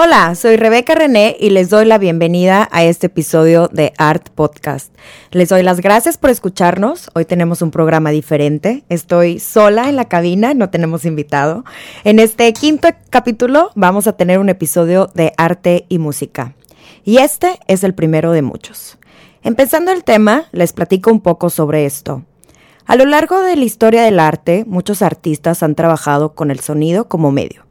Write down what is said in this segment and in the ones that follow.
Hola, soy Rebeca René y les doy la bienvenida a este episodio de Art Podcast. Les doy las gracias por escucharnos. Hoy tenemos un programa diferente. Estoy sola en la cabina, no tenemos invitado. En este quinto capítulo vamos a tener un episodio de arte y música. Y este es el primero de muchos. Empezando el tema, les platico un poco sobre esto. A lo largo de la historia del arte, muchos artistas han trabajado con el sonido como medio.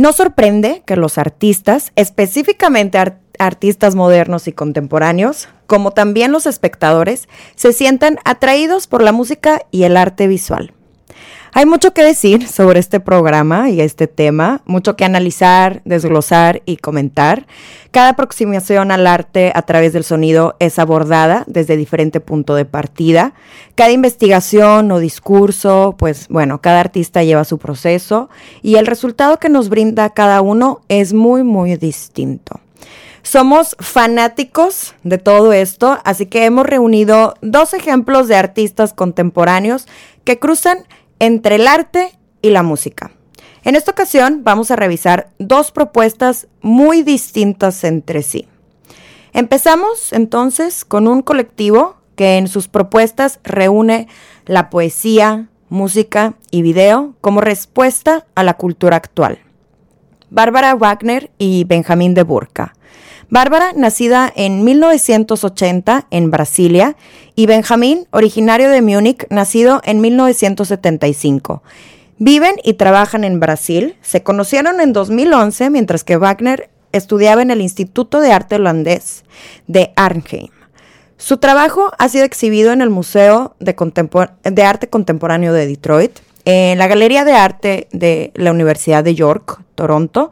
No sorprende que los artistas, específicamente artistas modernos y contemporáneos, como también los espectadores, se sientan atraídos por la música y el arte visual. Hay mucho que decir sobre este programa y este tema, mucho que analizar, desglosar y comentar. Cada aproximación al arte a través del sonido es abordada desde diferente punto de partida. Cada investigación o discurso, pues bueno, cada artista lleva su proceso y el resultado que nos brinda cada uno es muy, muy distinto. Somos fanáticos de todo esto, así que hemos reunido dos ejemplos de artistas contemporáneos que cruzan entre el arte y la música. En esta ocasión vamos a revisar dos propuestas muy distintas entre sí. Empezamos entonces con un colectivo que en sus propuestas reúne la poesía, música y video como respuesta a la cultura actual. Bárbara Wagner y Benjamín de Burka. Bárbara, nacida en 1980 en Brasilia, y Benjamín, originario de Múnich, nacido en 1975. Viven y trabajan en Brasil. Se conocieron en 2011 mientras que Wagner estudiaba en el Instituto de Arte Holandés de Arnhem. Su trabajo ha sido exhibido en el Museo de, de, Arte Contemporáneo de Detroit, en la Galería de Arte de la Universidad de York, Toronto,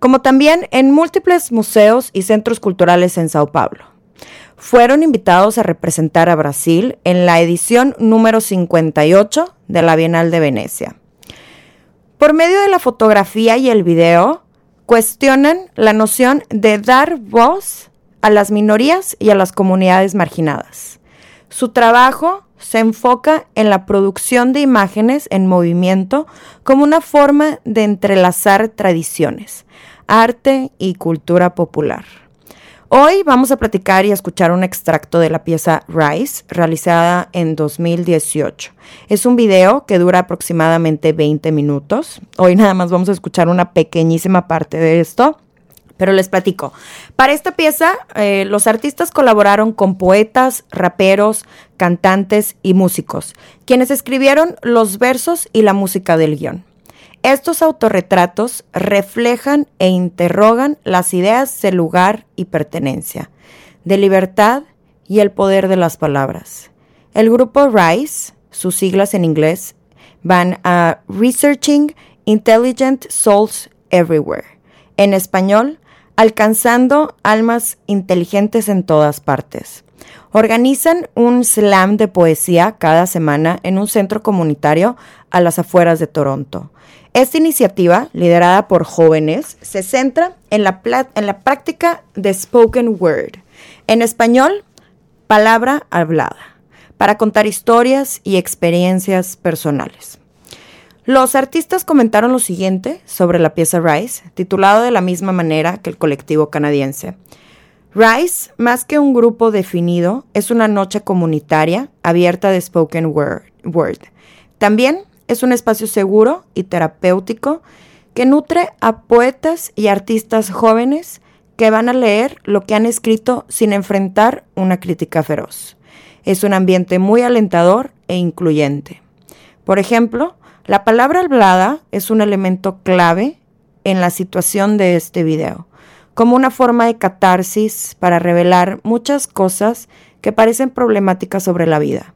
como también en múltiples museos y centros culturales en Sao Paulo. Fueron invitados a representar a Brasil en la edición número 58 de la Bienal de Venecia. Por medio de la fotografía y el video, cuestionan la noción de dar voz a las minorías y a las comunidades marginadas. Su trabajo se enfoca en la producción de imágenes en movimiento como una forma de entrelazar tradiciones, arte y cultura popular. Hoy vamos a platicar y escuchar un extracto de la pieza Rise, realizada en 2018. Es un video que dura aproximadamente 20 minutos. Hoy nada más vamos a escuchar una pequeñísima parte de esto. Pero les platico. Para esta pieza, eh, los artistas colaboraron con poetas, raperos, cantantes y músicos, quienes escribieron los versos y la música del guion. Estos autorretratos reflejan e interrogan las ideas de lugar y pertenencia, de libertad y el poder de las palabras. El grupo RISE, sus siglas en inglés, van a Researching Intelligent Souls Everywhere. En español, alcanzando almas inteligentes en todas partes. Organizan un slam de poesía cada semana en un centro comunitario a las afueras de Toronto. Esta iniciativa, liderada por jóvenes, se centra en la, práctica de spoken word, en español, palabra hablada, para contar historias y experiencias personales. Los artistas comentaron lo siguiente sobre la pieza Rise, titulado de la misma manera que el colectivo canadiense. Rise, más que un grupo definido, es una noche comunitaria abierta de spoken word. También es un espacio seguro y terapéutico que nutre a poetas y artistas jóvenes que van a leer lo que han escrito sin enfrentar una crítica feroz. Es un ambiente muy alentador e incluyente. Por ejemplo, la palabra hablada es un elemento clave en la situación de este video como una forma de catarsis para revelar muchas cosas que parecen problemáticas sobre la vida.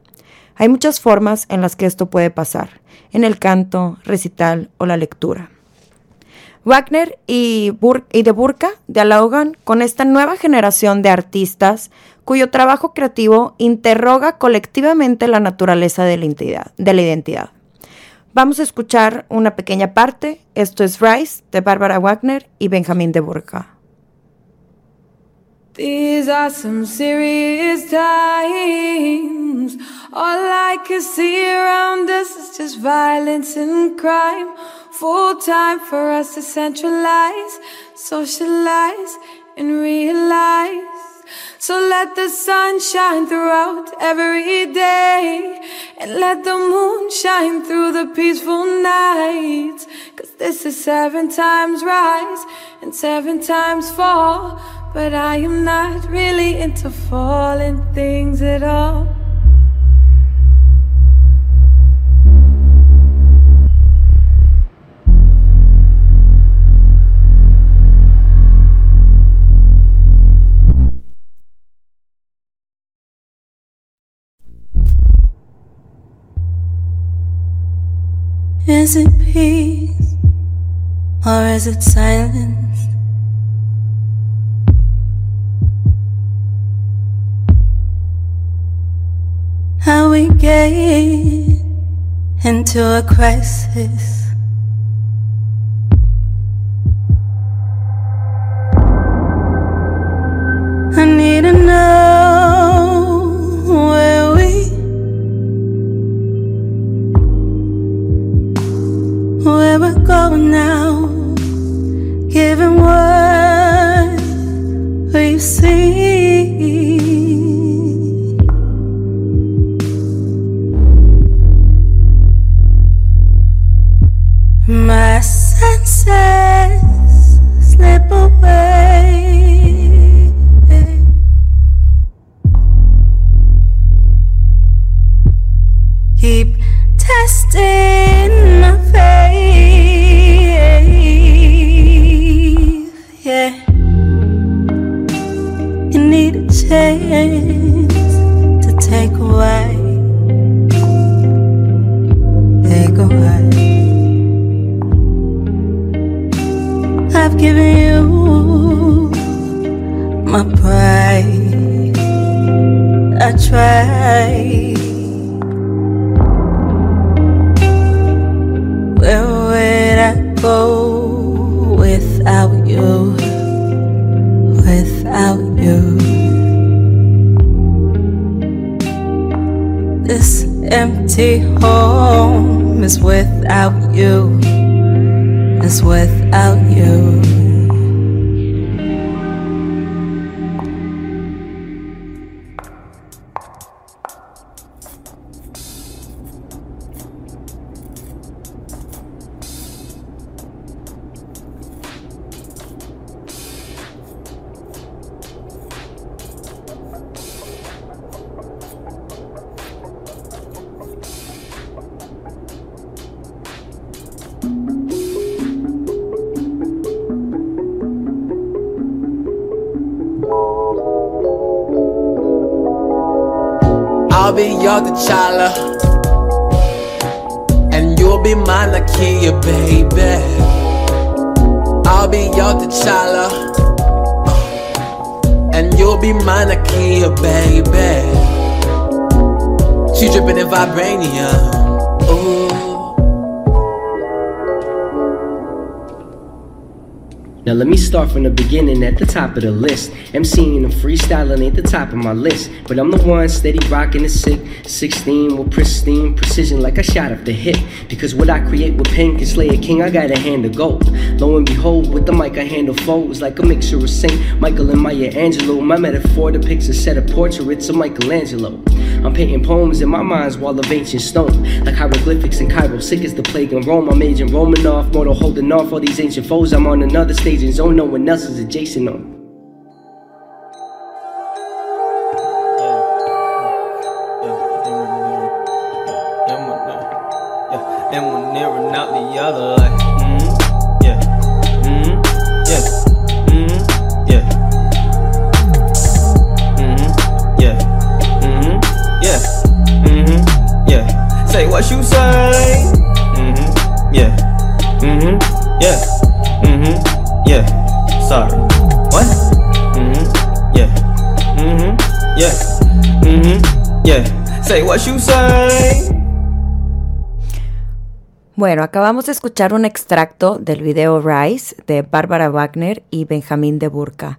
Hay muchas formas en las que esto puede pasar, en el canto, recital o la lectura. Wagner y, de Burka dialogan con esta nueva generación de artistas cuyo trabajo creativo interroga colectivamente la naturaleza de la identidad. Vamos a escuchar una pequeña parte. Esto es Rise de Bárbara Wagner y Benjamín de Burka. These are some serious times. All I can see around us is just violence and crime. Full time for us to centralize, socialize, and realize. So let the sun shine throughout every day. And let the moon shine through the peaceful nights. Cause this is seven times rise and seven times fall. But I am not really into falling things at all. Is it peace or is it silence? How we get into a crisis. I've given you my pride. I tried. Where would I go without you? Without you. This empty home is without you is without you. I'll be your T'Challa. And you'll be my Nakia, baby. I'll be your T'Challa. And you'll be my Nakia, baby. She dripping in vibranium. Ooh Now let me start from the beginning at the top of the list. MCing and freestyling ain't the top of my list. But I'm the one steady rocking the sick. 16 with pristine precision like I shot off the hip. Because what I create with pen can slay a king, I got a hand of gold. Lo and behold, with the mic I handle foes like a mixture of Saint Michael and Maya Angelou. My metaphor depicts a set of portraits of Michelangelo. I'm painting poems in my mind's wall of ancient stone. Like hieroglyphics in Cairo, sick as the plague in Rome. I'm aging Romanov, mortal holding off all these ancient foes. I'm on another stage in zone, no one else is adjacent on. And one near out the other, like, mm, yeah, mm, yeah, mm, yeah, mm, yeah, mm, yeah, mm, yeah. Say what you say, mm, yeah, mm, yeah, mm, yeah. Sorry, what? Mm, yeah, mm, yeah. Mm-hmm, yeah. Say what you say. Bueno, acabamos de escuchar un extracto del video Rise de Bárbara Wagner y Benjamín de Burka.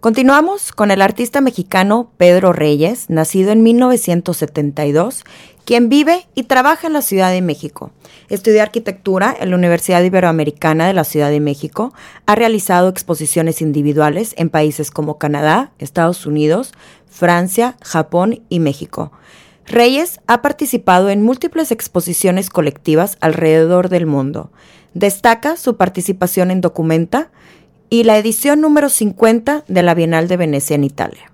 Continuamos con el artista mexicano Pedro Reyes, nacido en 1972, quien vive y trabaja en la Ciudad de México. Estudió arquitectura en la Universidad Iberoamericana de la Ciudad de México, ha realizado exposiciones individuales en países como Canadá, Estados Unidos, Francia, Japón y México. Reyes ha participado en múltiples exposiciones colectivas alrededor del mundo. Destaca su participación en Documenta, y la edición número 50 de la Bienal de Venecia en Italia.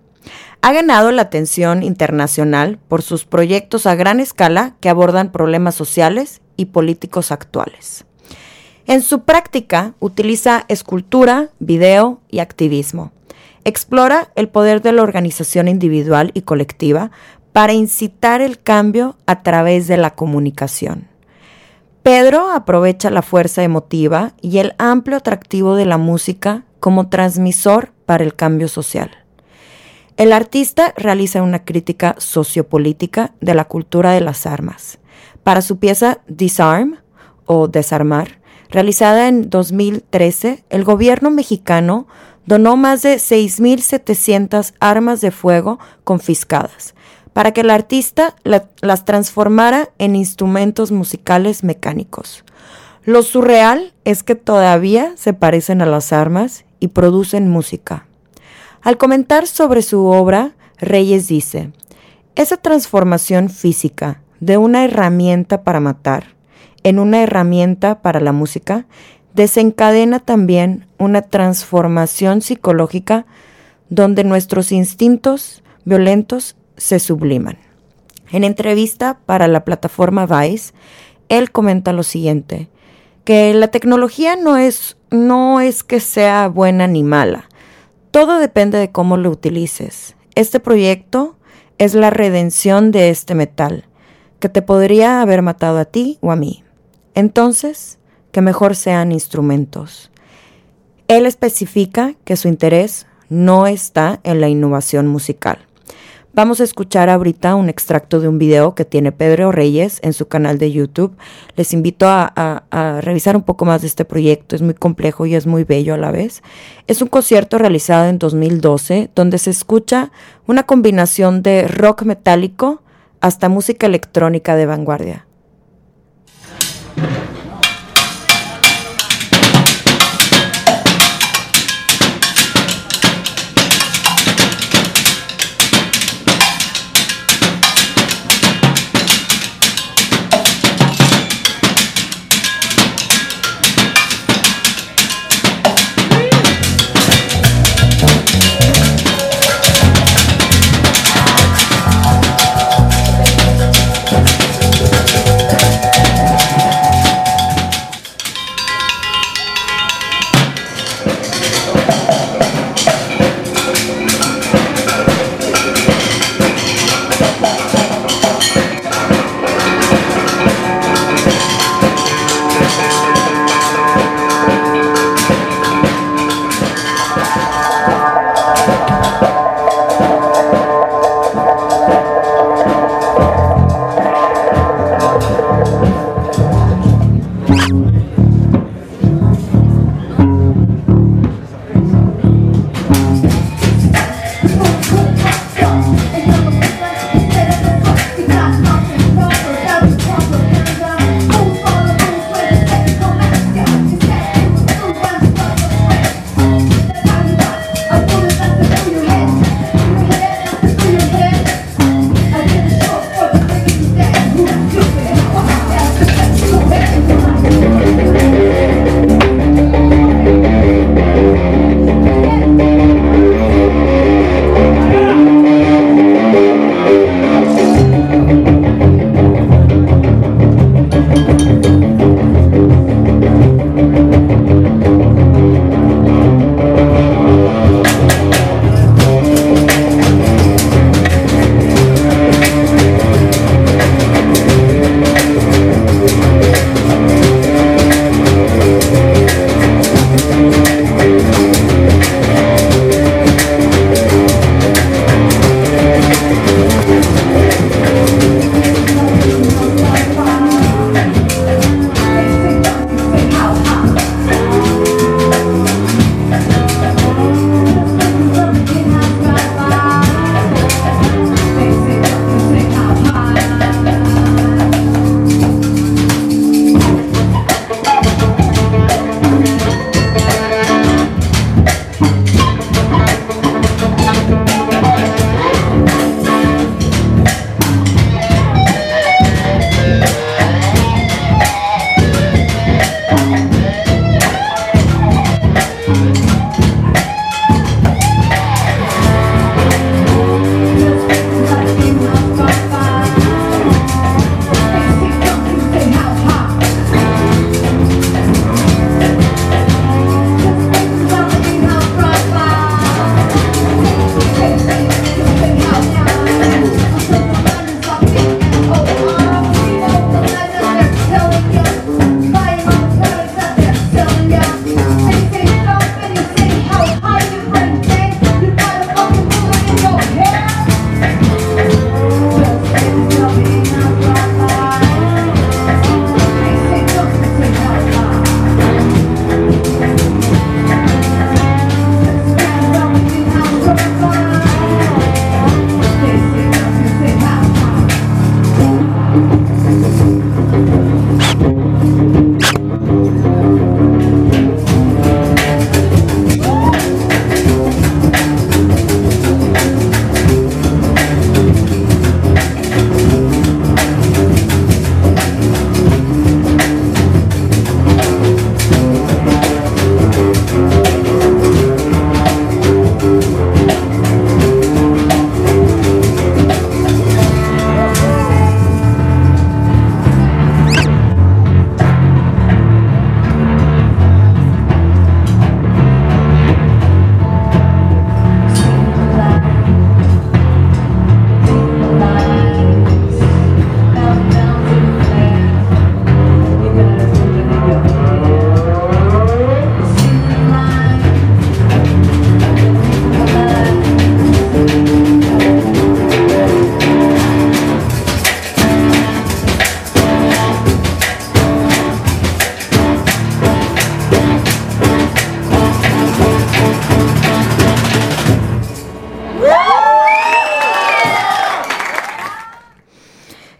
Ha ganado la atención internacional por sus proyectos a gran escala que abordan problemas sociales y políticos actuales. En su práctica utiliza escultura, video y activismo. Explora el poder de la organización individual y colectiva para incitar el cambio a través de la comunicación. Pedro aprovecha la fuerza emotiva y el amplio atractivo de la música como transmisor para el cambio social. El artista realiza una crítica sociopolítica de la cultura de las armas. Para su pieza Disarm o Desarmar, realizada en 2013, el gobierno mexicano donó más de 6.700 armas de fuego confiscadas, para que el artista las transformara en instrumentos musicales mecánicos. Lo surreal es que todavía se parecen a las armas y producen música. Al comentar sobre su obra, Reyes dice, esa transformación física de una herramienta para matar en una herramienta para la música desencadena también una transformación psicológica donde nuestros instintos violentos se subliman. En entrevista para la plataforma Vice, él comenta lo siguiente, que la tecnología no es, no es que sea buena ni mala, todo depende de cómo lo utilices. Este proyecto es la redención de este metal, que te podría haber matado a ti o a mí. Entonces, que mejor sean instrumentos. Él especifica que su interés no está en la innovación musical. Vamos a escuchar ahorita un extracto de un video que tiene Pedro Reyes en su canal de YouTube. Les invito a, revisar un poco más de este proyecto. Es muy complejo y es muy bello a la vez. Es un concierto realizado en 2012 donde se escucha una combinación de rock metálico hasta música electrónica de vanguardia.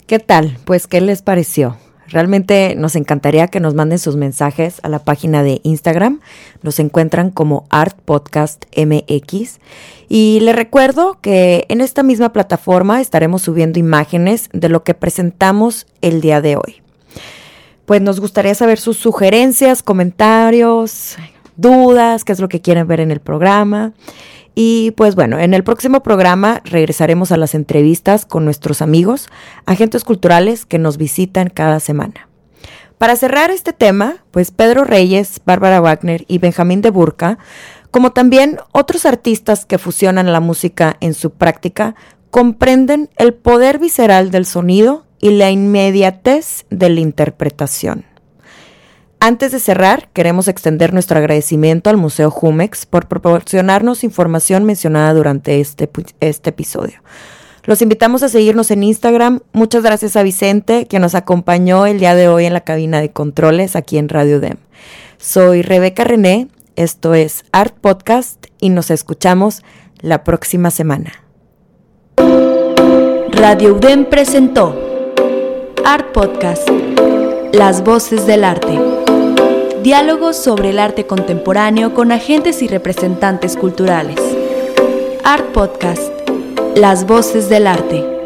¿Qué tal? Pues, ¿qué les pareció? Realmente nos encantaría que nos manden sus mensajes a la página de Instagram. Los encuentran como Art Podcast MX. Y les recuerdo que en esta misma plataforma estaremos subiendo imágenes de lo que presentamos el día de hoy. Pues nos gustaría saber sus sugerencias, comentarios, dudas, qué es lo que quieren ver en el programa. Y pues bueno, en el próximo programa regresaremos a las entrevistas con nuestros amigos, agentes culturales que nos visitan cada semana. Para cerrar este tema, pues Pedro Reyes, Bárbara Wagner y Benjamín de Burca, como también otros artistas que fusionan la música en su práctica, comprenden el poder visceral del sonido y la inmediatez de la interpretación. Antes de cerrar, queremos extender nuestro agradecimiento al Museo Jumex por proporcionarnos información mencionada durante este, este episodio. Los invitamos a seguirnos en Instagram. Muchas gracias a Vicente, que nos acompañó el día de hoy en la cabina de controles aquí en Radio DEM. Soy Rebeca René, esto es Art Podcast y nos escuchamos la próxima semana. Radio UDEM presentó Art Podcast, Las Voces del Arte. Diálogos sobre el arte contemporáneo con agentes y representantes culturales. Art Podcast, Las Voces del Arte.